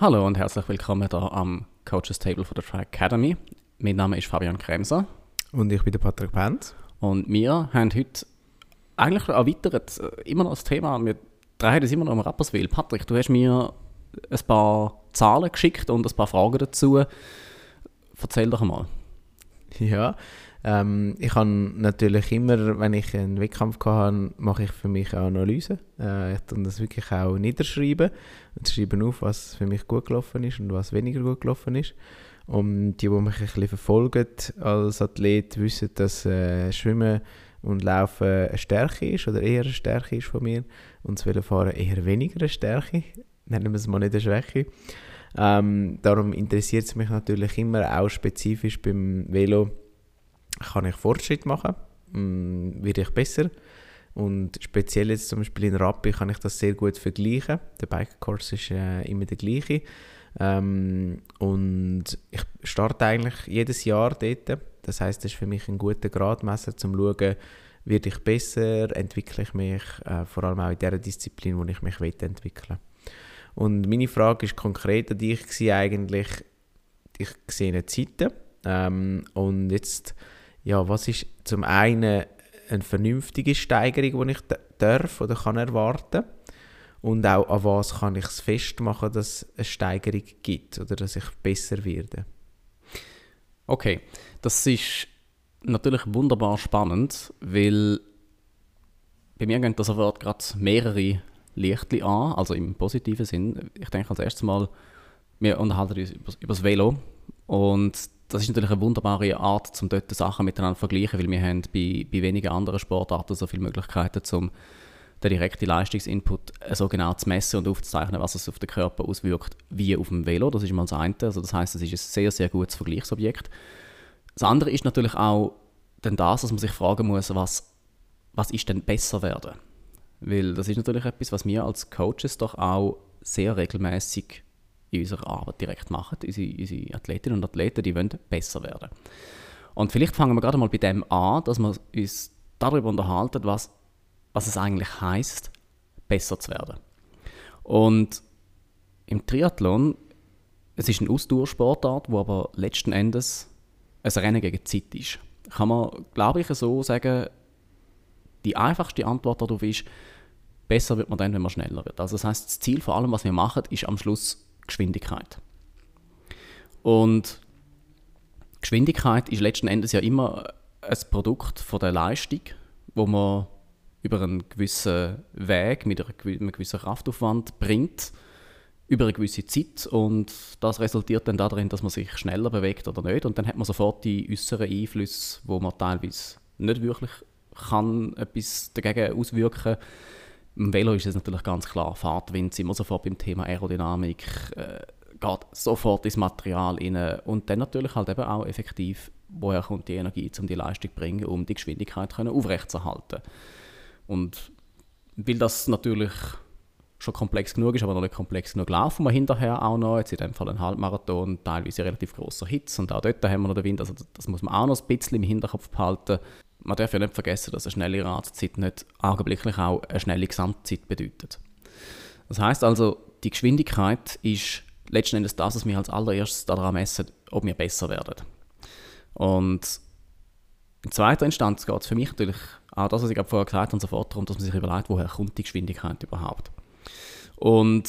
Hallo und herzlich willkommen hier am Coaches Table von der Track Academy. Mein Name ist Fabian Kremser. Und ich bin der Patrick Benz. Und wir haben heute eigentlich erweitert äh, immer noch das Thema. Wir drehen das immer noch um Rapperswil. Patrick, du hast mir ein paar Zahlen geschickt und ein paar Fragen dazu. Erzähl doch mal. Ja, ähm, ich habe natürlich immer, wenn ich einen Wettkampf hatte, mache ich für mich eine Analyse. Äh, ich dann das wirklich auch niederschreiben und schreibe auf, was für mich gut gelaufen ist und was weniger gut gelaufen ist. Und die, die mich ein bisschen verfolgen als Athlet, wissen, dass äh, Schwimmen und Laufen eine Stärke ist oder eher eine Stärke ist von mir und das Velofahren eher weniger eine Stärke. Nennen wir es mal nicht eine Schwäche. Ähm, darum interessiert es mich natürlich immer auch spezifisch beim Velo, kann ich Fortschritt machen, ähm, werde ich besser. Und speziell jetzt zum Beispiel in Rappi kann ich das sehr gut vergleichen. Der Bike-Kurs ist äh, immer der gleiche. Ähm, und ich starte eigentlich jedes Jahr dort. Das heißt, das ist für mich ein guter Gradmesser, um zu schauen, werde ich besser, entwickle ich mich, äh, vor allem auch in der Disziplin, wo ich mich entwickeln Und meine Frage ist konkret an dich eigentlich, ich sehe Zeiten. Ähm, und jetzt, ja, was ist zum einen eine vernünftige Steigerung, die ich darf oder kann erwarten? Und auch an was kann ich es festmachen, dass es eine Steigerung gibt oder dass ich besser werde. Okay, das ist natürlich wunderbar spannend, weil bei mir gehen das sofort gerade mehrere Lichtli an, also im positiven Sinn. Ich denke als erstes mal, wir unterhalten uns über, über das Velo und das ist natürlich eine wunderbare Art, um dort Sachen miteinander zu vergleichen, weil wir haben bei, bei wenigen anderen Sportarten so viele Möglichkeiten, um den direkten Leistungsinput so genau zu messen und aufzuzeichnen, was es auf den Körper auswirkt, wie auf dem Velo. Das ist mal das eine. Also das heißt, es ist ein sehr, sehr gutes Vergleichsobjekt. Das andere ist natürlich auch dann das, dass man sich fragen muss, was, was ist denn besser werden? Weil das ist natürlich etwas, was wir als Coaches doch auch sehr regelmäßig in unserer Arbeit direkt machen. Unsere, unsere Athletinnen und Athleten, die wollen besser werden. Und vielleicht fangen wir gerade mal bei dem an, dass wir uns darüber unterhalten, was was es eigentlich heißt, besser zu werden. Und im Triathlon, es ist eine Ausdauersportart, wo aber letzten Endes ein Rennen gegen Zeit ist. Kann man, glaube ich, so sagen, die einfachste Antwort darauf ist, besser wird man dann, wenn man schneller wird. Also das heißt, das Ziel vor allem, was wir machen, ist am Schluss Geschwindigkeit. Und Geschwindigkeit ist letzten Endes ja immer ein Produkt von der Leistung, wo man über einen gewissen Weg mit einem gewissen Kraftaufwand bringt, über eine gewisse Zeit und das resultiert dann darin, dass man sich schneller bewegt oder nicht und dann hat man sofort die äußeren Einflüsse, wo man teilweise nicht wirklich kann etwas dagegen auswirken Im Velo ist es natürlich ganz klar, Fahrtwind sind wir sofort beim Thema Aerodynamik, äh, geht sofort ins Material rein und dann natürlich halt eben auch effektiv, woher kommt die Energie, um die Leistung zu bringen, um die Geschwindigkeit aufrechtzuerhalten. Und weil das natürlich schon komplex genug ist, aber noch nicht komplex genug laufen wir hinterher auch noch. Jetzt in dem Fall ein Halbmarathon, teilweise relativ großer Hitz und auch dort haben wir noch den Wind. Also das muss man auch noch ein bisschen im Hinterkopf behalten. Man darf ja nicht vergessen, dass eine schnelle Radzeit nicht augenblicklich auch eine schnelle Gesamtzeit bedeutet. Das heißt also, die Geschwindigkeit ist letzten Endes das, was wir als allererstes daran messen, ob wir besser werden. Und in zweiter Instanz geht es für mich natürlich auch das, was ich vorher gesagt habe, sofort darum, dass man sich überlegt, woher kommt die Geschwindigkeit überhaupt. Und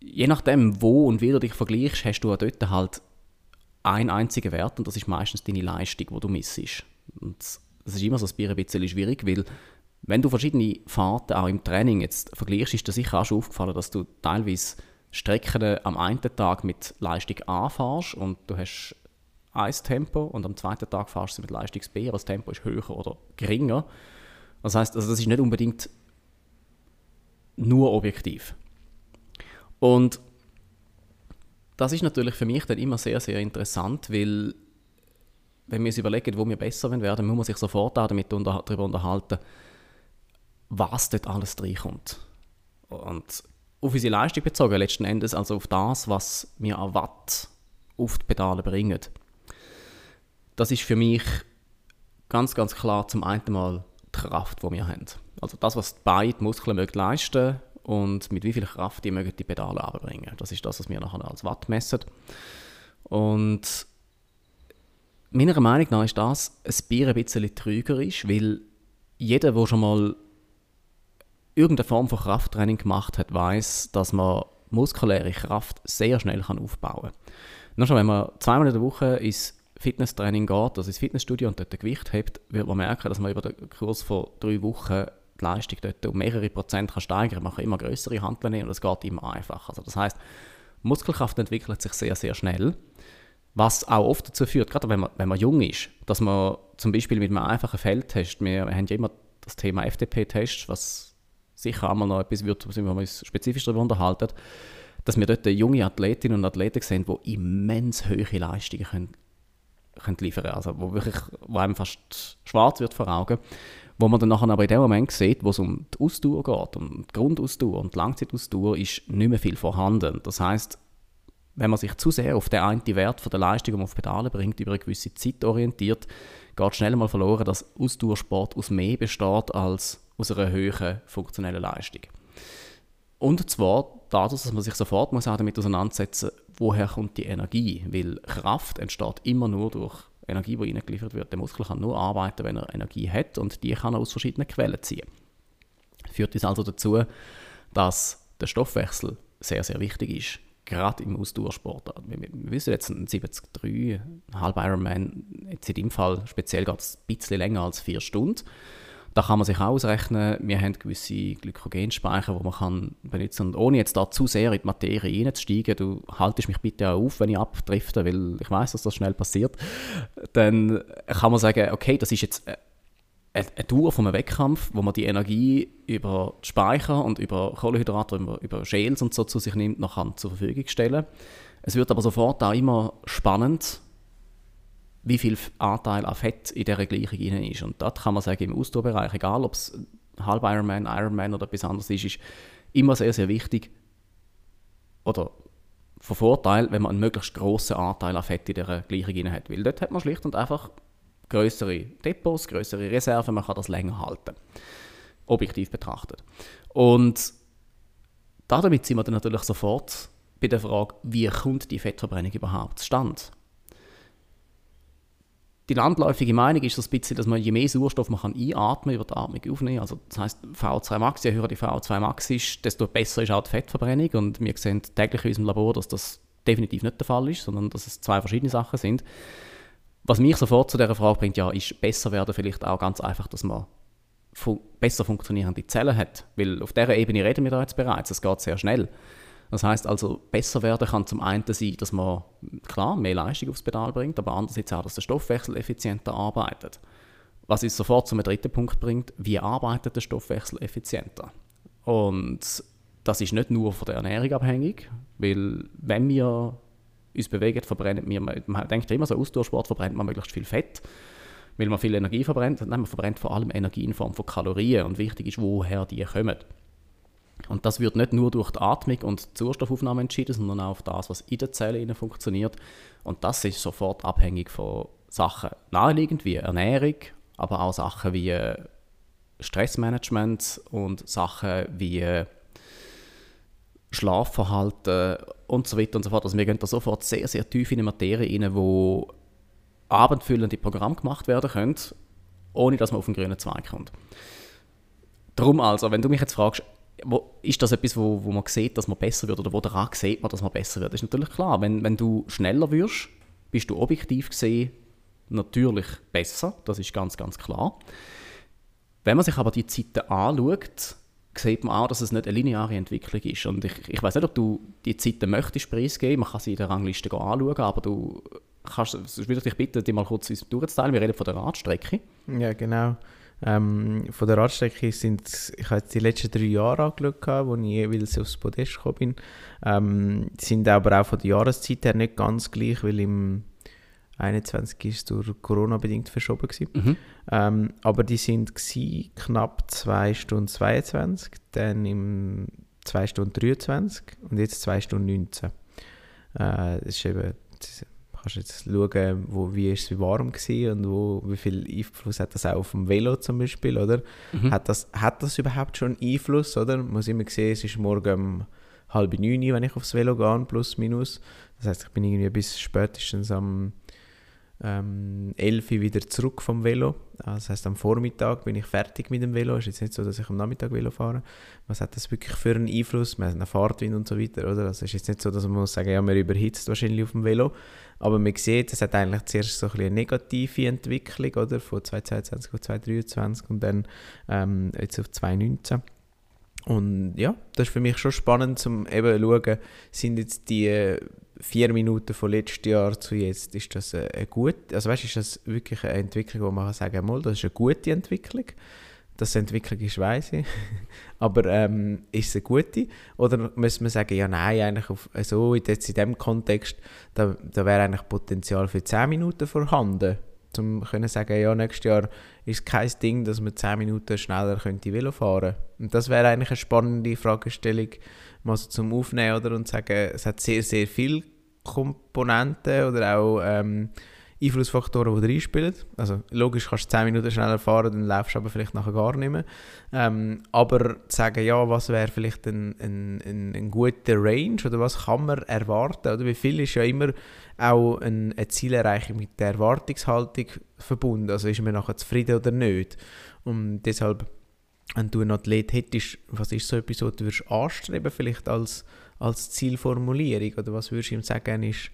je nachdem, wo und wie du dich vergleichst, hast du dort halt einen einzigen Wert und das ist meistens deine Leistung, die du missest. Und das ist immer so ein bisschen schwierig, weil wenn du verschiedene Fahrten auch im Training jetzt vergleichst, ist dir sicher auch schon aufgefallen, dass du teilweise Strecken am einen Tag mit Leistung A fährst und du hast ein Tempo und am zweiten Tag fährst du mit Leistungs B, aber das Tempo ist höher oder geringer. Das heißt, also das ist nicht unbedingt nur objektiv. Und das ist natürlich für mich dann immer sehr, sehr interessant, weil wenn wir uns überlegen, wo wir besser werden, muss man sich sofort damit unter, darüber unterhalten, was dort alles reinkommt. Und auf unsere Leistung bezogen, letzten Endes also auf das, was wir an Watt auf die Pedale bringen. das ist für mich ganz, ganz klar zum einen mal die Kraft, die wir haben. Also das, was beide Muskeln mögen leisten und mit wie viel Kraft die mögen die Pedale abbringen. Das ist das, was wir nachher als Watt messen. Und meiner Meinung nach ist das ein Bier ein bisschen trügerisch, weil jeder, der schon mal irgendeine Form von Krafttraining gemacht hat, weiß, dass man muskuläre Kraft sehr schnell aufbauen kann. Nur schon, wenn man zweimal in der Woche ins Fitnesstraining geht, also ins Fitnessstudio und dort ein Gewicht hebt, wird man merken, dass man über den Kurs von drei Wochen die Leistung dort um mehrere Prozent kann steigern kann. Man kann immer größere Handeln nehmen und es geht immer einfacher. Also das heißt, Muskelkraft entwickelt sich sehr, sehr schnell. Was auch oft dazu führt, gerade wenn man, wenn man jung ist, dass man zum Beispiel mit einem einfachen Feldtest, wir haben ja immer das Thema FDP-Test, was sicher einmal noch etwas wird, wo wir uns spezifisch darüber unterhalten, dass wir dort junge Athletinnen und Athleten sehen, die immens hohe Leistungen können, können liefern können. Also wo, wirklich, wo einem fast schwarz wird vor Augen. Wo man dann nachher aber in dem Moment sieht, wo es um die Ausdauer geht, um die Grundausdauer und die Langzeitausdauer, ist nicht mehr viel vorhanden. Das heißt, wenn man sich zu sehr auf den einen Wert der Leistung, die man auf Pedale bringt, über eine gewisse Zeit orientiert, geht schnell mal verloren, dass Ausdauersport aus mehr besteht als aus einer höheren funktionellen Leistung. Und zwar dadurch, dass man sich sofort muss auch damit auseinandersetzen woher kommt die Energie? Weil Kraft entsteht immer nur durch Energie, die reingeliefert wird. Der Muskel kann nur arbeiten, wenn er Energie hat und die kann er aus verschiedenen Quellen ziehen. Führt das also dazu, dass der Stoffwechsel sehr, sehr wichtig ist gerade im Ausdauersport. Wir, wir wissen jetzt, ein 73, ein halb Ironman, jetzt in dem Fall speziell geht es ein bisschen länger als vier Stunden. Da kann man sich ausrechnen, wir haben gewisse Glykogenspeicher, die man kann benutzen kann. Und ohne jetzt da zu sehr in die Materie reinzusteigen, du haltest mich bitte auch auf, wenn ich abdrifte, weil ich weiß, dass das schnell passiert, dann kann man sagen, okay, das ist jetzt eine Tour von einem Wettkampf, wo man die Energie über die Speicher und über Kohlenhydrate, über, über Gels und so zu sich nimmt, noch kann zur Verfügung stellen. Es wird aber sofort auch immer spannend, wie viel Anteil an Fett in dieser Gleichung drin ist. Und das kann man sagen, im Ausdauerbereich, egal ob es halb Ironman, Ironman oder etwas anderes ist, ist immer sehr, sehr wichtig oder von Vorteil, wenn man einen möglichst grossen Anteil an Fett in dieser Gleichung hat. Weil dort hat man schlicht und einfach größere Depots, größere Reserven, man kann das länger halten. Objektiv betrachtet. Und damit sind wir dann natürlich sofort bei der Frage, wie kommt die Fettverbrennung überhaupt zustande? Die landläufige Meinung ist ein bisschen, dass man je mehr Sauerstoff man kann einatmen über die Atmung aufnehmen, also das heißt VO2 Max, je höher die VO2 Max ist, desto besser ist auch die Fettverbrennung und wir sehen täglich in unserem Labor, dass das definitiv nicht der Fall ist, sondern dass es zwei verschiedene Sachen sind. Was mich sofort zu dieser Frage bringt, ja, ist besser werden vielleicht auch ganz einfach, dass man fu besser funktionierende Zellen hat. Weil auf dieser Ebene reden wir da jetzt bereits, es geht sehr schnell. Das heißt also, besser werden kann zum einen sein, dass man klar mehr Leistung aufs Pedal bringt, aber andererseits auch, dass der Stoffwechsel effizienter arbeitet. Was uns sofort zum dritten Punkt bringt, wie arbeitet der Stoffwechsel effizienter? Und das ist nicht nur von der Ernährung abhängig, weil wenn wir uns bewegen, verbrennen wir, man denkt immer so, Ausdauersport verbrennt man möglichst viel Fett, weil man viel Energie verbrennt. Nein, man verbrennt vor allem Energie in Form von Kalorien und wichtig ist, woher die kommen. Und das wird nicht nur durch die Atmung und die Sauerstoffaufnahme entschieden, sondern auch auf das, was in den Zellen funktioniert. Und das ist sofort abhängig von Sachen naheliegend wie Ernährung, aber auch Sachen wie Stressmanagement und Sachen wie Schlafverhalten und so weiter und so fort. Also wir gehen da sofort sehr, sehr tief in eine Materie rein, wo abendfüllende Programme gemacht werden können, ohne dass man auf den grünen Zweig kommt. Darum also, wenn du mich jetzt fragst, wo, ist das etwas, wo, wo man sieht, dass man besser wird oder wo daran sieht man, dass man besser wird, ist natürlich klar. Wenn, wenn du schneller wirst, bist du objektiv gesehen natürlich besser, das ist ganz, ganz klar. Wenn man sich aber die Zeiten anschaut, sieht man auch, dass es nicht eine lineare Entwicklung ist. Und ich, ich weiß nicht, ob du die Zeiten möchtest preisgeben, man kann sie in der Rangliste anschauen, aber du kannst, ich würde dich bitten, die mal kurz durchzuteilen. Wir reden von der Radstrecke. Ja, genau. Ähm, von der Radstrecke sind, ich habe die letzten drei Jahre angeschaut, wo ich jeweils aufs Podest gekommen bin. Ähm, sind aber auch von der Jahreszeit her nicht ganz gleich, weil im 21 ist durch Corona bedingt verschoben Mhm. Ähm, aber die sind gewesen, knapp 2 Stunden 22, dann im 2 Stunden 23 und jetzt 2 Stunden 19. Äh, das ist eben, das kannst jetzt schauen, wo, wie ist es warm war und wo, wie viel Einfluss hat das auch auf dem Velo zum Beispiel, oder? Mhm. Hat, das, hat das überhaupt schon Einfluss, oder? Man muss immer sehen, es ist morgen um halb neun, wenn ich aufs Velo gehe, plus minus. Das heißt, ich bin irgendwie bis spätestens am ähm, 11 Uhr wieder zurück vom Velo. Das heißt, am Vormittag bin ich fertig mit dem Velo. Es ist jetzt nicht so, dass ich am Nachmittag Velo fahre. Was hat das wirklich für einen Einfluss? Man hat einen Fahrtwind und so weiter, oder? Also es ist jetzt nicht so, dass man muss sagen, ja, man überhitzt wahrscheinlich auf dem Velo. Aber man sieht, es hat eigentlich zuerst so ein eine negative Entwicklung, oder? Von 2022 auf 2023 und dann ähm, jetzt auf 2019. Und ja, das ist für mich schon spannend, um eben zu schauen, sind jetzt die vier Minuten von letztem Jahr zu jetzt, ist das eine, gute, also weißt, ist das wirklich eine Entwicklung, wo man sagen kann, das ist eine gute Entwicklung. Dass es eine Entwicklung ist, weiß ich. Aber ähm, ist es eine gute? Oder muss man sagen, ja nein, eigentlich auf, so jetzt in diesem Kontext, da, da wäre eigentlich Potenzial für 10 Minuten vorhanden, um zu sagen, ja, nächstes Jahr ist kein Ding, dass man 10 Minuten schneller könnte Velo fahren. Und das wäre eigentlich eine spannende Fragestellung, mal so zum Aufnehmen oder, und sagen, es hat sehr, sehr viele Komponenten oder auch ähm, Einflussfaktoren, die reinspielen. Also logisch kannst du 10 Minuten schneller fahren, dann läufst du aber vielleicht nachher gar nicht mehr. Ähm, aber zu sagen, ja, was wäre vielleicht ein, ein, ein, ein, guter Range oder was kann man erwarten? Oder wie viel ist ja immer auch ein, eine Zielerreichung mit der Erwartungshaltung verbunden. Also ist man nachher zufrieden oder nicht? Und deshalb wenn du einen Athlet hättest, was ist so etwas, was du würdest anstreben vielleicht als, als Zielformulierung? Oder was würdest du ihm sagen, ist,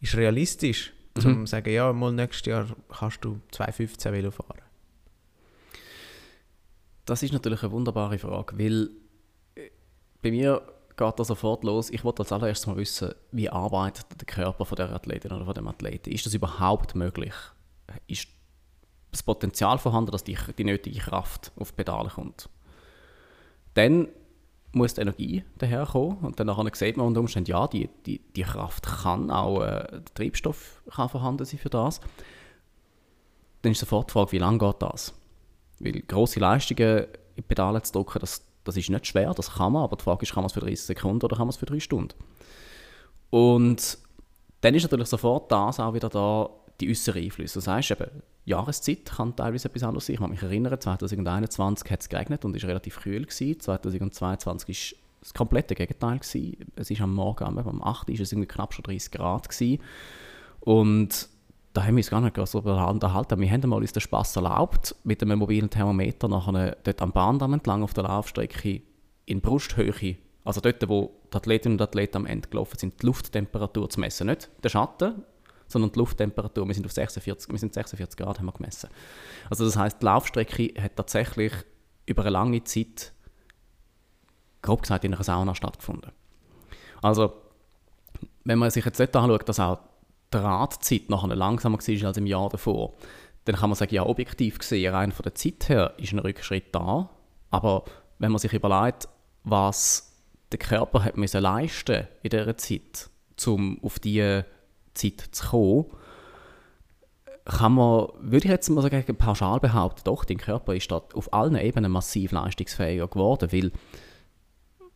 ist realistisch? Mhm. Um zu sagen, ja, mal nächstes Jahr kannst du 2,15 Velo fahren. Das ist natürlich eine wunderbare Frage, weil äh, bei mir geht das sofort los. Ich wollte als allererstes mal wissen, wie arbeitet der Körper von der Athletin oder von dem Athleten? Ist das überhaupt möglich? Ist das Potenzial vorhanden, dass die, die nötige Kraft auf die Pedale kommt. Dann muss die Energie daherkommen und dann sieht man unter Umständen, ja, die, die, die Kraft kann auch, äh, der Treibstoff kann vorhanden sein für das. Dann ist sofort die Frage, wie lange geht das? Weil grosse Leistungen in Pedale zu drücken, das, das ist nicht schwer, das kann man, aber die Frage ist, kann man es für 30 Sekunden oder kann man es für 3 Stunden? Und dann ist natürlich sofort das auch wieder da, die äußeren Einflüsse. Das heißt eben, Jahreszeit kann teilweise etwas anderes sein. Ich kann mich erinnern, 2021 hat es geregnet und war relativ kühl. Gewesen. 2022 war das komplette Gegenteil. Gewesen. Es ist am Morgen, am 8. ist es irgendwie knapp schon 30 Grad. Gewesen. Und da haben wir uns gar nicht so unterhalten. Wir haben mal uns den Spass erlaubt, mit einem mobilen Thermometer nachher dort am Bahndamm entlang auf der Laufstrecke in Brusthöhe, also dort, wo die Athletinnen und Athleten am Ende gelaufen sind, die Lufttemperatur zu messen. Nicht der Schatten, sondern die Lufttemperatur. Wir sind auf 46, wir sind 46 Grad haben wir gemessen. Also das heißt, die Laufstrecke hat tatsächlich über eine lange Zeit, grob gesagt, in einer Sauna stattgefunden. Also, wenn man sich jetzt dort anschaut, dass auch die Radzeit nachher langsamer war als im Jahr davor, dann kann man sagen, ja, objektiv gesehen, rein von der Zeit her ist ein Rückschritt da. Aber wenn man sich überlegt, was der Körper hat leisten in dieser Zeit, um auf diese Zeit zu kommen, kann man, würde ich jetzt mal sagen, pauschal behaupten, doch, dein Körper ist dort auf allen Ebenen massiv leistungsfähiger geworden, weil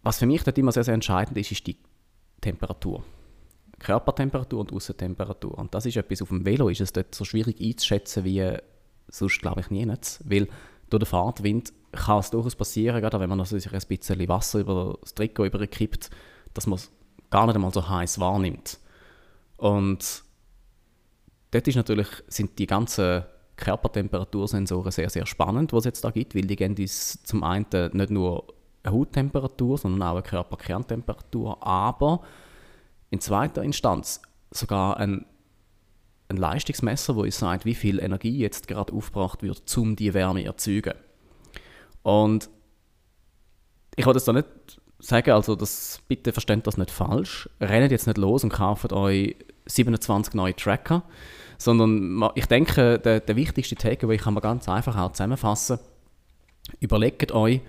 was für mich dort immer sehr, sehr entscheidend ist, ist die Temperatur. Körpertemperatur und Außentemperatur. Und das ist etwas, auf dem Velo ist es dort so schwierig einzuschätzen wie sonst, glaube ich, nie. Weil durch den Fahrtwind kann es durchaus passieren, gerade wenn man also sich ein bisschen Wasser über das Trikot überkippt, dass man es gar nicht einmal so heiß wahrnimmt. Und dort ist natürlich, sind die ganzen Körpertemperatursensoren sehr, sehr spannend, was es jetzt da gibt, weil die geben uns zum einen nicht nur eine Hauttemperatur, sondern auch eine Körperkerntemperatur, aber in zweiter Instanz sogar ein, ein Leistungsmesser, wo uns sagt, wie viel Energie jetzt gerade aufgebracht wird, um die Wärme zu erzeugen. Und ich wollte es da nicht sagen, also das, bitte versteht das nicht falsch. Rennt jetzt nicht los und kauft euch 27 neue Tracker, sondern ich denke, der, der wichtigste Takeaway kann man ganz einfach auch zusammenfassen. Überlegt euch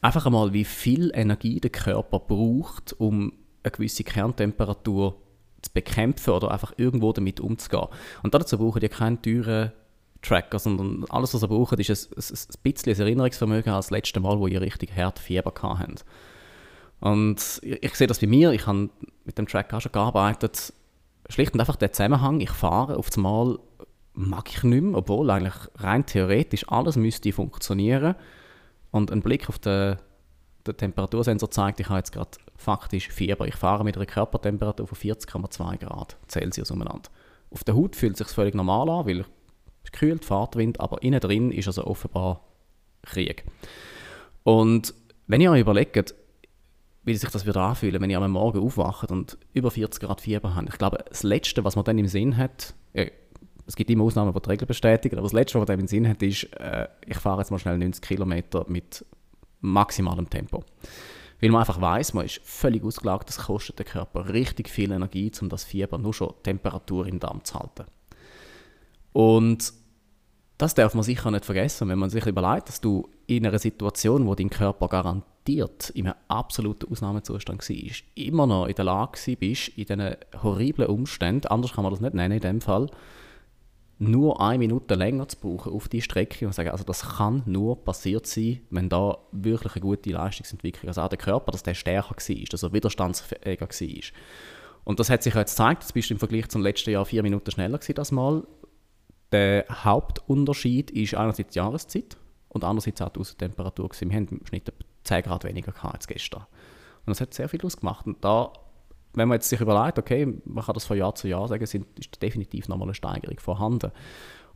einfach einmal, wie viel Energie der Körper braucht, um eine gewisse Kerntemperatur zu bekämpfen oder einfach irgendwo damit umzugehen. Und dazu braucht ihr keinen teuren Tracker, sondern alles, was ihr braucht, ist ein, ein, bisschen Erinnerungsvermögen als das letzte Mal, wo ihr richtig hart Fieber habt. Und ich, ich sehe das bei mir, ich habe mit dem Tracker auch schon gearbeitet, schlicht und einfach der Zusammenhang, ich fahre auf einmal mag ich nicht mehr, obwohl eigentlich rein theoretisch alles müsste funktionieren. Und ein Blick auf den, den Temperatursensor zeigt, ich habe jetzt gerade faktisch Fieber. Ich fahre mit einer Körpertemperatur von 40,2 Grad Celsius umeinander. Auf der Haut fühlt es sich völlig normal an, weil es kühlt, Fahrtwind, aber innen drin ist also offenbar Krieg. Und wenn ihr euch überlegt, wie sich das wird anfühlen, wenn ihr am Morgen aufwacht und über 40 Grad Fieber habt. Ich glaube, das Letzte, was man dann im Sinn hat, äh, es gibt immer Ausnahmen, die die Regel bestätigen, aber das Letzte, was man dann im Sinn hat, ist, äh, ich fahre jetzt mal schnell 90 Kilometer mit maximalem Tempo. Weil man einfach weiß, man ist völlig ausgelagt, das kostet den Körper richtig viel Energie, um das Fieber nur schon Temperatur im Darm zu halten. Und das darf man sicher nicht vergessen, wenn man sich überlegt, dass du in einer Situation, wo dein Körper garantiert in einem absoluten Ausnahmezustand war, immer noch in der Lage bist, in diesen horriblen Umständen, anders kann man das nicht nennen in dem Fall, nur eine Minute länger zu brauchen auf die Strecke und sagen, also das kann nur passiert sein, wenn da wirklich eine gute Leistungsentwicklung, also auch der Körper, dass der stärker war, dass er widerstandsfähiger war. Und das hat sich jetzt gezeigt, jetzt bist du im Vergleich zum letzten Jahr vier Minuten schneller gewesen, das Mal. Der Hauptunterschied ist einerseits die Jahreszeit und andererseits auch die Außentemperatur. Wir haben im Schnitt 10 Grad weniger als gestern. Und das hat sehr viel ausgemacht. Und da wenn man jetzt sich überlegt, okay, man kann das von Jahr zu Jahr sagen, sind, ist definitiv nochmal eine Steigerung vorhanden.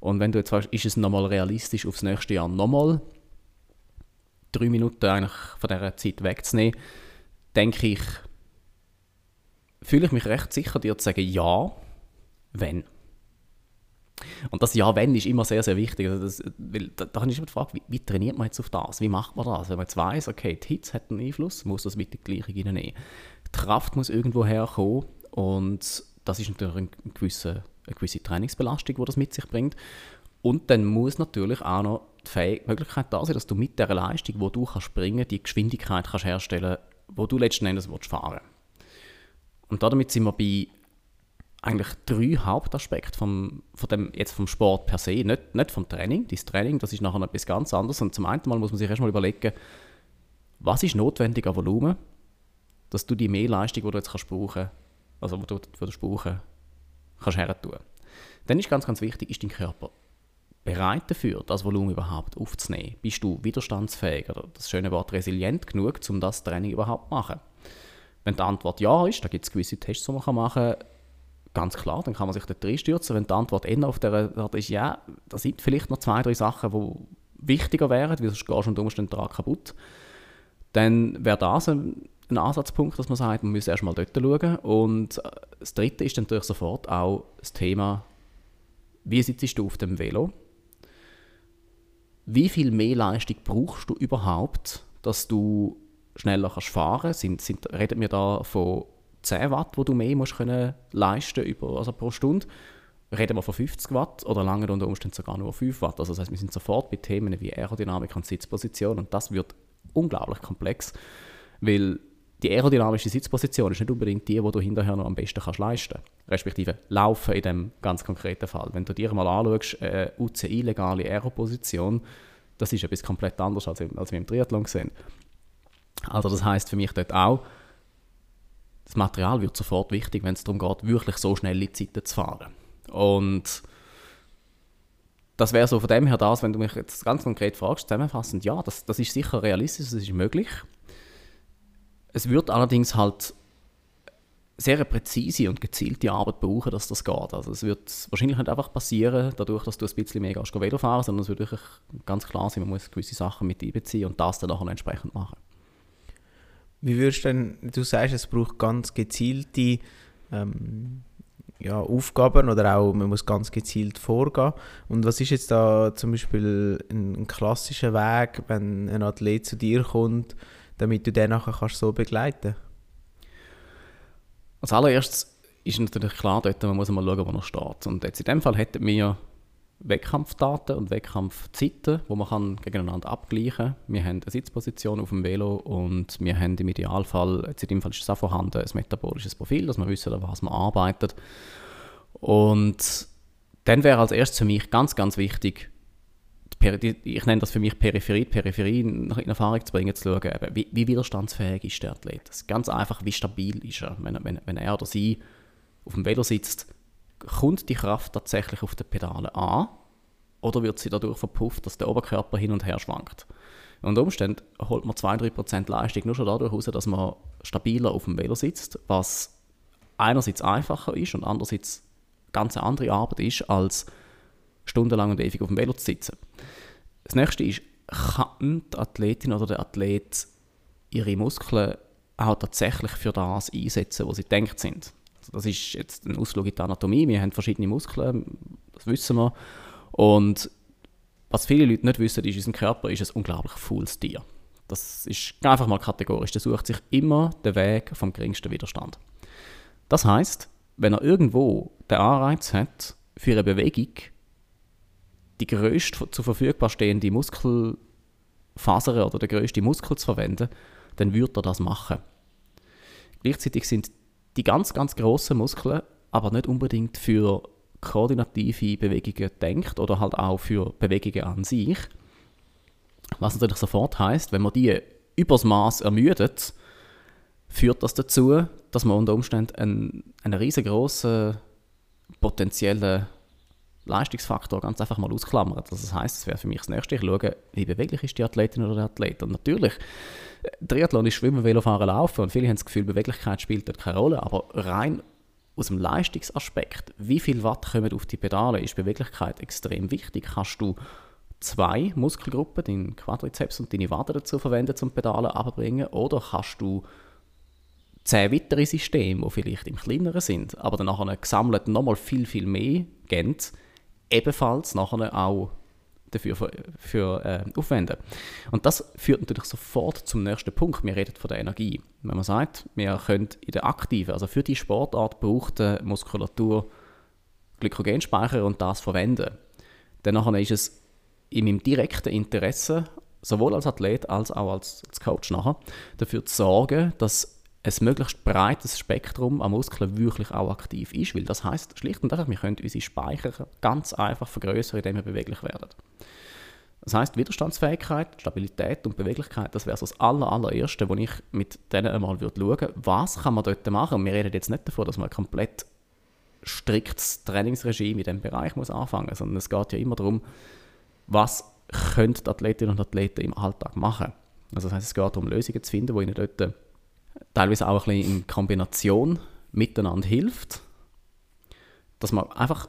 Und wenn du jetzt fragst, ist es nochmal realistisch, aufs nächste Jahr nochmal drei Minuten eigentlich von dieser Zeit wegzunehmen, denke ich, fühle ich mich recht sicher, dir zu sagen, ja, wenn. Und das Ja, wenn ist immer sehr, sehr wichtig. Also das, weil da, da habe immer die Frage, wie, wie, trainiert man jetzt auf das? Wie macht man das? Wenn man jetzt weiss, okay, die Hitze hat einen Einfluss, muss das mit der Gleichung reinnehmen die Kraft muss irgendwo herkommen und das ist natürlich eine gewisse, eine gewisse Trainingsbelastung, die das mit sich bringt. Und dann muss natürlich auch noch die Möglichkeit da sein, dass du mit der Leistung, wo du kannst springen, die Geschwindigkeit kannst herstellen, wo du letzten Endes willst fahren. Und damit sind wir bei eigentlich drei Hauptaspekte vom, von dem, jetzt vom Sport per se, nicht, nicht vom Training. Das Training, das ist nachher etwas ganz anderes. Und zum einen Mal muss man sich erstmal überlegen, was ist notwendig an Volumen dass du die Mehrleistung, die du jetzt kannst brauchen also die du, die du brauchen kannst hertun. Dann ist ganz, ganz wichtig, ist dein Körper bereit dafür, das Volumen überhaupt aufzunehmen? Bist du widerstandsfähig oder das schöne Wort resilient genug, um das Training überhaupt zu machen? Wenn die Antwort ja ist, da gibt es gewisse Tests, die man machen kann, ganz klar, dann kann man sich dort reinstürzen. Wenn die Antwort eher auf der Art ist, ja, da sind vielleicht noch zwei, drei Sachen, die wichtiger wären, weil sonst gehst du unter Umständen daran kaputt, dann wäre das ein ein Ansatzpunkt, dass man sagt, man muss erstmal dort schauen. Und äh, das Dritte ist natürlich sofort auch das Thema, wie sitzt du auf dem Velo? Wie viel mehr Leistung brauchst du überhaupt, dass du schneller kannst fahren? Sind, sind, reden wir da von 10 Watt, wo du mehr musst können leisten über, also pro Stunde? Reden wir von 50 Watt oder lange unter Umständen sogar nur 5 Watt? Also das heißt, wir sind sofort bei Themen wie Aerodynamik und Sitzposition und das wird unglaublich komplex, weil die aerodynamische Sitzposition ist nicht unbedingt die, die du hinterher noch am besten kannst leisten kannst. Respektive laufen in dem ganz konkreten Fall. Wenn du dir mal anschaust, äh, UCI-legale Aeroposition, das ist etwas komplett anderes, als, als wir im Triathlon sehen. Also das heißt für mich dort auch, das Material wird sofort wichtig, wenn es darum geht, wirklich so schnelle Zeiten zu fahren. Und das wäre so von dem her das, wenn du mich jetzt ganz konkret fragst, zusammenfassend, ja, das, das ist sicher realistisch, das ist möglich. Es wird allerdings halt sehr präzise und gezielte Arbeit brauchen, dass das geht. Also es wird wahrscheinlich nicht einfach passieren, dadurch, dass du ein bisschen mehr Velo fahren, sondern es wird wirklich ganz klar sein, man muss gewisse Sachen mit einbeziehen und das dann nachher entsprechend machen. Wie würdest du denn, du sagst, es braucht ganz gezielte ähm, ja, Aufgaben oder auch man muss ganz gezielt vorgehen. Und was ist jetzt da zum Beispiel ein, ein klassischer Weg, wenn ein Athlet zu dir kommt, damit du den nachher kannst so begleiten Als allererstes ist natürlich klar, dort man muss mal schauen, wo er steht. Und jetzt in dem Fall hätten wir Wettkampfdaten und Wettkampfzeiten, wo man kann gegeneinander abgleichen kann. Wir haben eine Sitzposition auf dem Velo und wir haben im Idealfall, jetzt in dem Fall ist es auch vorhanden, ein metabolisches Profil, dass wir wissen, an was man arbeitet. Und dann wäre als erstes für mich ganz, ganz wichtig, ich nenne das für mich Peripherie, Peripherie in Erfahrung zu bringen, zu schauen, wie, wie widerstandsfähig ist der Athlet. Das ist ganz einfach, wie stabil ist er, wenn, wenn, wenn er oder sie auf dem Velo sitzt, kommt die Kraft tatsächlich auf den Pedalen an oder wird sie dadurch verpufft, dass der Oberkörper hin und her schwankt? Unter Umständen holt man 2-3% Leistung nur schon dadurch raus, dass man stabiler auf dem Velo sitzt, was einerseits einfacher ist und andererseits ganz eine andere Arbeit ist, als stundenlang und ewig auf dem Velo zu sitzen. Das nächste ist, kann die Athletin oder der Athlet ihre Muskeln auch tatsächlich für das einsetzen, wo sie denkt sind. Das ist jetzt ein Ausflug in die Anatomie. Wir haben verschiedene Muskeln, das wissen wir. Und was viele Leute nicht wissen, ist, unser Körper ist ein unglaublich faules Tier. Das ist einfach mal kategorisch. Der sucht sich immer den Weg vom geringsten Widerstand. Das heißt, wenn er irgendwo den Anreiz hat, für eine Bewegung die größte zur verfügbar stehende Muskelfaser oder der größte Muskel zu verwenden, dann würde er das machen. Gleichzeitig sind die ganz, ganz grossen Muskeln aber nicht unbedingt für koordinative Bewegungen denkt oder halt auch für Bewegungen an sich. Was natürlich sofort heißt, wenn man die übers Maß ermüdet, führt das dazu, dass man unter Umständen einen, einen riesengroßen potenziellen Leistungsfaktor ganz einfach mal ausklammert. Also das heißt, es wäre für mich das Nächste, ich schaue, wie beweglich ist die Athletin oder der Athlet. Und natürlich, Triathlon ist Schwimmen, Velofahren, Laufen und viele haben das Gefühl, Beweglichkeit spielt dort keine Rolle, aber rein aus dem Leistungsaspekt, wie viel Watt kommen auf die Pedale, ist Beweglichkeit extrem wichtig. Kannst du zwei Muskelgruppen, deinen Quadrizeps und deine Wade dazu verwenden, zum Pedalen abbringen, oder kannst du zehn weitere Systeme, die vielleicht im kleineren sind, aber dann nachher gesammelt nochmal viel, viel mehr geben, ebenfalls nachher auch dafür für, für äh, aufwenden. Und das führt natürlich sofort zum nächsten Punkt. Wir reden von der Energie. Wenn man sagt, wir können in der aktiven, also für die Sportart brauchte Muskulatur Glykogenspeicher und das verwenden, dann ist es in meinem direkten Interesse, sowohl als Athlet als auch als, als Coach nachher, dafür zu sorgen, dass ein möglichst breites Spektrum an Muskeln wirklich auch aktiv ist, weil das heißt schlicht und einfach, wir können unsere Speicher ganz einfach vergrößern, indem wir beweglich werden. Das heißt Widerstandsfähigkeit, Stabilität und Beweglichkeit, das wäre so das aller, allererste, wo ich mit denen einmal würde schauen, was kann man dort machen. Und wir reden jetzt nicht davon, dass man komplett striktes Trainingsregime in diesem Bereich muss anfangen, sondern es geht ja immer darum, was können die Athletinnen und Athleten im Alltag machen. Also das heißt, es geht darum, Lösungen zu finden, die ihnen dort teilweise auch ein bisschen in Kombination miteinander hilft, dass man einfach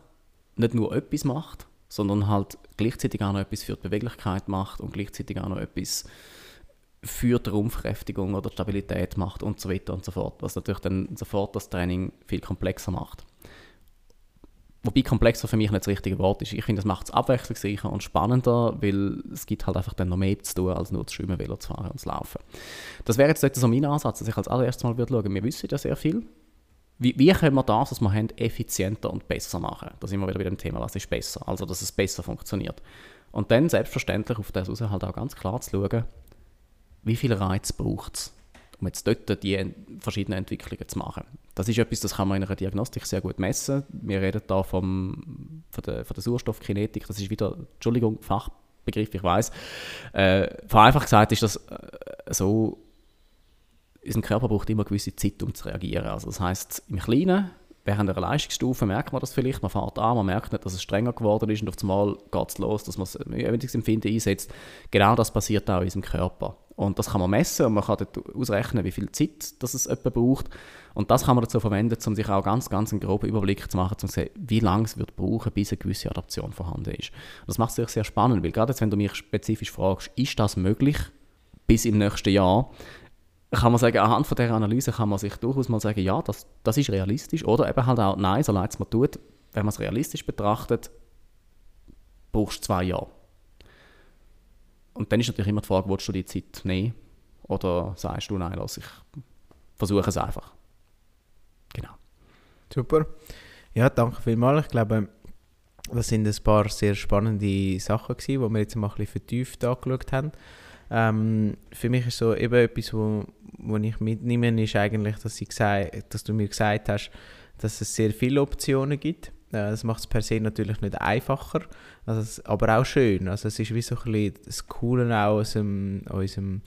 nicht nur etwas macht, sondern halt gleichzeitig auch noch etwas für die Beweglichkeit macht und gleichzeitig auch noch etwas für die Rumpfkräftigung oder Stabilität macht und so weiter und so fort, was natürlich dann sofort das Training viel komplexer macht. Wobei komplexer für mich nicht das richtige Wort ist. Ich finde, das macht es abwechslungsreicher und spannender, weil es gibt halt einfach dann noch mehr zu tun, als nur zu schwimmen, Velo zu fahren und zu laufen. Das wäre jetzt so mein Ansatz, dass ich als allererstes mal würde schauen, wir wissen ja sehr viel. Wie, wie können wir das, was wir haben, effizienter und besser machen? Da sind wir wieder bei dem Thema, was ist besser? Also, dass es besser funktioniert. Und dann selbstverständlich auf das raus halt auch ganz klar zu schauen, wie viel Reiz braucht es um jetzt dort die verschiedenen Entwicklungen zu machen. Das ist etwas, das kann man in einer Diagnostik sehr gut messen. Wir reden da vom, von, der, von der Sauerstoffkinetik, das ist wieder, Entschuldigung, Fachbegriff, ich weiß. Äh, vereinfacht gesagt ist das äh, so, unser Körper braucht immer eine gewisse Zeit, um zu reagieren. Also das heißt im Kleinen, während einer Leistungsstufe merkt man das vielleicht, man fährt an, man merkt nicht, dass es strenger geworden ist und auf einmal geht es los, dass man das Empfinden einsetzt. Genau das passiert auch in unserem Körper. Und das kann man messen und man kann dort ausrechnen, wie viel Zeit das es etwa braucht. Und das kann man dazu verwenden, um sich auch ganz, ganz einen groben Überblick zu machen, um zu sehen, wie lange es wird brauchen, bis eine gewisse Adaption vorhanden ist. Und das macht es natürlich sehr spannend, weil gerade jetzt, wenn du mich spezifisch fragst, ist das möglich bis im nächsten Jahr, kann man sagen, anhand dieser Analyse kann man sich durchaus mal sagen, ja, das, das ist realistisch. Oder eben halt auch, nein, so leid es man tut, wenn man es realistisch betrachtet, brauchst du zwei Jahre. Und dann ist natürlich immer die Frage, willst du die Zeit nehmen? Oder sagst du, nein, lass ich versuche es einfach. Genau. Super. Ja, danke vielmals. Ich glaube, das sind ein paar sehr spannende Sachen die wir jetzt mal ein bisschen vertieft angeschaut haben. Ähm, für mich ist so eben etwas, wo, wo ich mitnehme, ist eigentlich, dass, ich gesagt, dass du mir gesagt hast, dass es sehr viele Optionen gibt. Das macht es per se natürlich nicht einfacher, also es, aber auch schön. Also es ist wie so ein bisschen das Coole auch aus, dem, unserem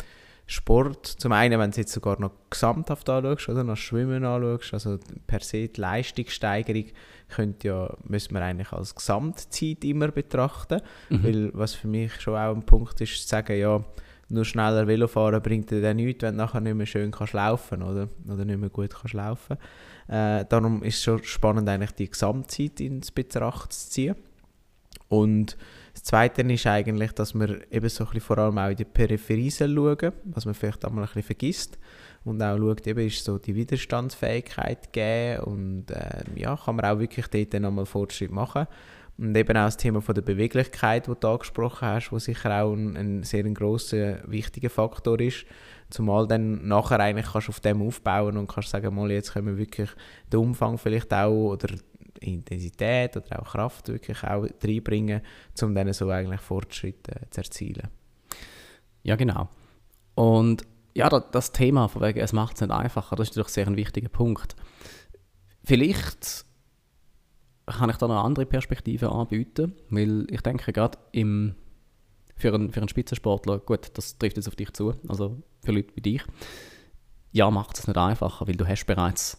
Sport, zum einen, wenn du jetzt sogar noch gesamthaft anschaust, oder noch Schwimmen anschaust, also per se die Leistungssteigerung könnte ja, müssen wir eigentlich als Gesamtzeit immer betrachten, mhm. weil was für mich schon auch ein Punkt ist, zu sagen, ja, nur schneller Velofahren bringt dir dann nichts, wenn du nachher nicht mehr schön kannst laufen oder, oder nicht mehr gut kannst laufen. Äh, darum ist es schon spannend, eigentlich die Gesamtzeit ins Betracht zu ziehen. Und das Zweite ist eigentlich, dass wir eben so ein bisschen vor allem auch in die Peripherie schauen, was man vielleicht einmal ein bisschen vergisst. Und auch schaut, eben ist so die Widerstandsfähigkeit gegeben und äh, ja, kann man auch wirklich dort dann nochmal Fortschritt machen. Und eben auch das Thema von der Beweglichkeit, das du angesprochen hast, wo sicher auch ein, ein sehr ein grosser, wichtiger Faktor ist. Zumal dann nachher eigentlich kannst du auf dem aufbauen und kannst sagen, mal, jetzt können wir wirklich den Umfang vielleicht auch oder Intensität oder auch Kraft wirklich auch reinbringen, um dann so eigentlich Fortschritte zu erzielen. Ja, genau. Und ja, das Thema von wegen, es macht es nicht einfacher, das ist natürlich sehr ein wichtiger Punkt. Vielleicht kann ich da noch andere Perspektive anbieten, weil ich denke gerade im, für, einen, für einen Spitzensportler, gut, das trifft jetzt auf dich zu, also für Leute wie dich, ja, macht es nicht einfacher, weil du hast bereits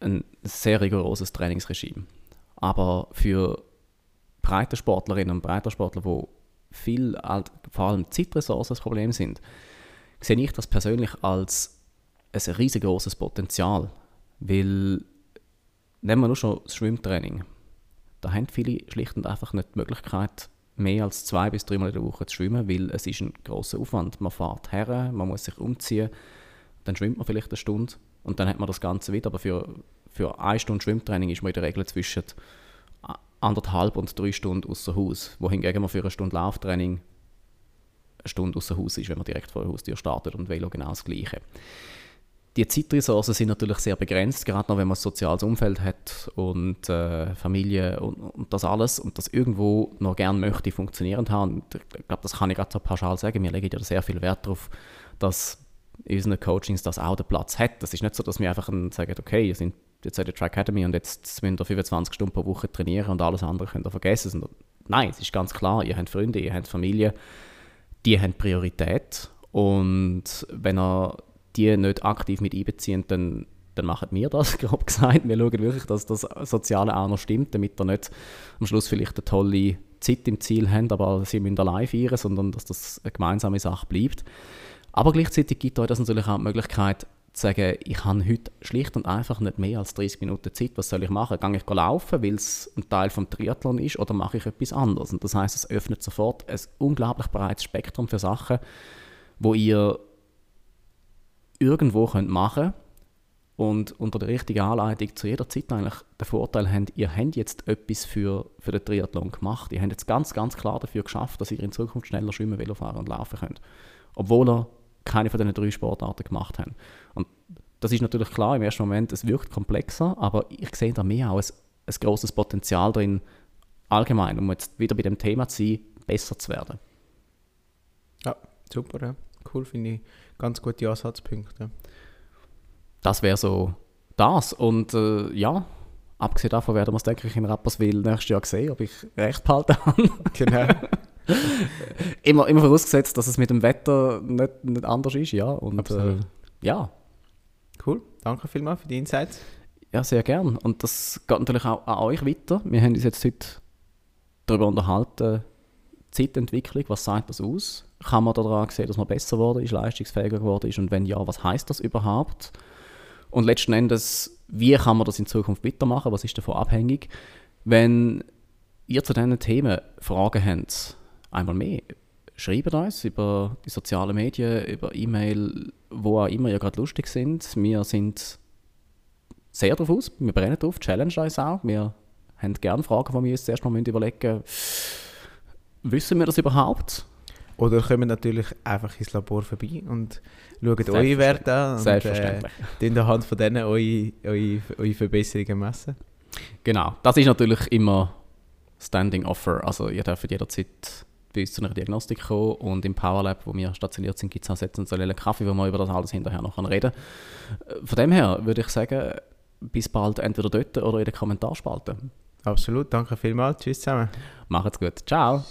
ein sehr rigoroses Trainingsregime. Aber für breite Sportlerinnen und breite Sportler, wo viel, vor allem Zeitressourcen das Problem sind, sehe ich das persönlich als ein riesengroßes Potenzial. Weil, nehmen wir nur schon das Schwimmtraining. Da haben viele schlicht und einfach nicht die Möglichkeit, mehr als zwei bis dreimal in der Woche zu schwimmen, weil es ist ein großer Aufwand. Man fährt her, man muss sich umziehen, dann schwimmt man vielleicht eine Stunde und dann hat man das Ganze wieder. Aber für, für eine Stunde Schwimmtraining ist man in der Regel zwischen anderthalb und drei Stunden außer Haus. Wohingegen man für eine Stunde Lauftraining eine Stunde außer Haus ist, wenn man direkt vor der Haustür startet und Velo genau das Gleiche. Die Zeitressourcen sind natürlich sehr begrenzt, gerade noch wenn man ein soziales Umfeld hat und äh, Familie und, und, das alles und das irgendwo noch gerne möchte funktionierend haben. Und ich glaube, das kann ich gerade so pauschal sagen. Wir legen ja sehr viel Wert darauf, dass in unseren Coachings das auch den Platz hat. Das ist nicht so, dass wir einfach sagen, okay, ihr sind jetzt in der Track Academy und jetzt müsst ihr 25 Stunden pro Woche trainieren und alles andere könnt ihr vergessen. Nein, es ist ganz klar, ihr habt Freunde, ihr habt Familie, die haben Priorität und wenn ihr die nicht aktiv mit einbezieht, dann, dann machen wir das, grob gesagt. Wir schauen wirklich, dass das Soziale auch noch stimmt, damit ihr nicht am Schluss vielleicht eine tolle Zeit im Ziel habt, aber sie müssen allein feiern, sondern dass das eine gemeinsame Sache bleibt. Aber gleichzeitig gibt euch das natürlich auch die Möglichkeit, zu sagen, ich habe heute schlicht und einfach nicht mehr als 30 Minuten Zeit, was soll ich machen? Gehe ich laufen, weil es ein Teil vom Triathlon ist, oder mache ich etwas anderes? Und das heißt, es öffnet sofort ein unglaublich breites Spektrum für Sachen, wo ihr irgendwo könnt machen und unter der richtigen Anleitung zu jeder Zeit eigentlich den Vorteil habt, ihr habt jetzt etwas für, für den Triathlon gemacht. Ihr habt jetzt ganz, ganz klar dafür geschafft, dass ihr in Zukunft schneller schwimmen, Velo fahren und laufen könnt. Obwohl ihr keine von diesen drei Sportarten gemacht haben. Und das ist natürlich klar, im ersten Moment, es wirkt komplexer, aber ich sehe da mehr auch ein, ein grosses Potenzial drin, allgemein, um jetzt wieder bei dem Thema zu sein, besser zu werden. Ja, super, ja. Cool, finde ich. Ganz gute Ansatzpunkte. Das wäre so das. Und äh, ja, abgesehen davon werden wir es, denke ich, in Rapperswil nächstes Jahr sehen, ob ich recht behalten habe. Genau. immer, immer vorausgesetzt, dass es mit dem Wetter nicht, nicht anders ist, ja. Und äh, ja. Cool, danke vielmals für die Insights. Ja, sehr gern. Und das geht natürlich auch an euch weiter. Wir haben uns jetzt heute darüber unterhalten, Zeitentwicklung, was sagt das aus? Kann man daran sehen, dass man besser geworden ist, leistungsfähiger geworden ist? Und wenn ja, was heißt das überhaupt? Und letzten Endes, wie kann man das in Zukunft weitermachen? Was ist davon abhängig? Wenn ihr zu diesen Themen Fragen habt, einmal mehr, schreibt uns über die sozialen Medien, über E-Mail, wo auch immer ihr gerade lustig sind. Wir sind sehr drauf aus, wir brennen drauf, challenge uns auch. Wir haben gerne Fragen, die wir uns zuerst mal überlegen müssen. Wissen wir das überhaupt? Oder kommen natürlich einfach ins Labor vorbei und schauen eure Werte an und Selbstverständlich. äh, anhand von denen eure, eure, eure Verbesserungen messen. Genau, das ist natürlich immer Standing Offer. Also ihr dürft jederzeit bei uns zu einer Diagnostik kommen und im Powerlab, wo wir stationiert sind, gibt es auch einen Kaffee, wo wir über das alles hinterher noch reden können. Von dem her würde ich sagen, bis bald entweder dort oder in den Kommentarspalten. Absolut, danke vielmals. Tschüss zusammen. Macht's gut. Ciao.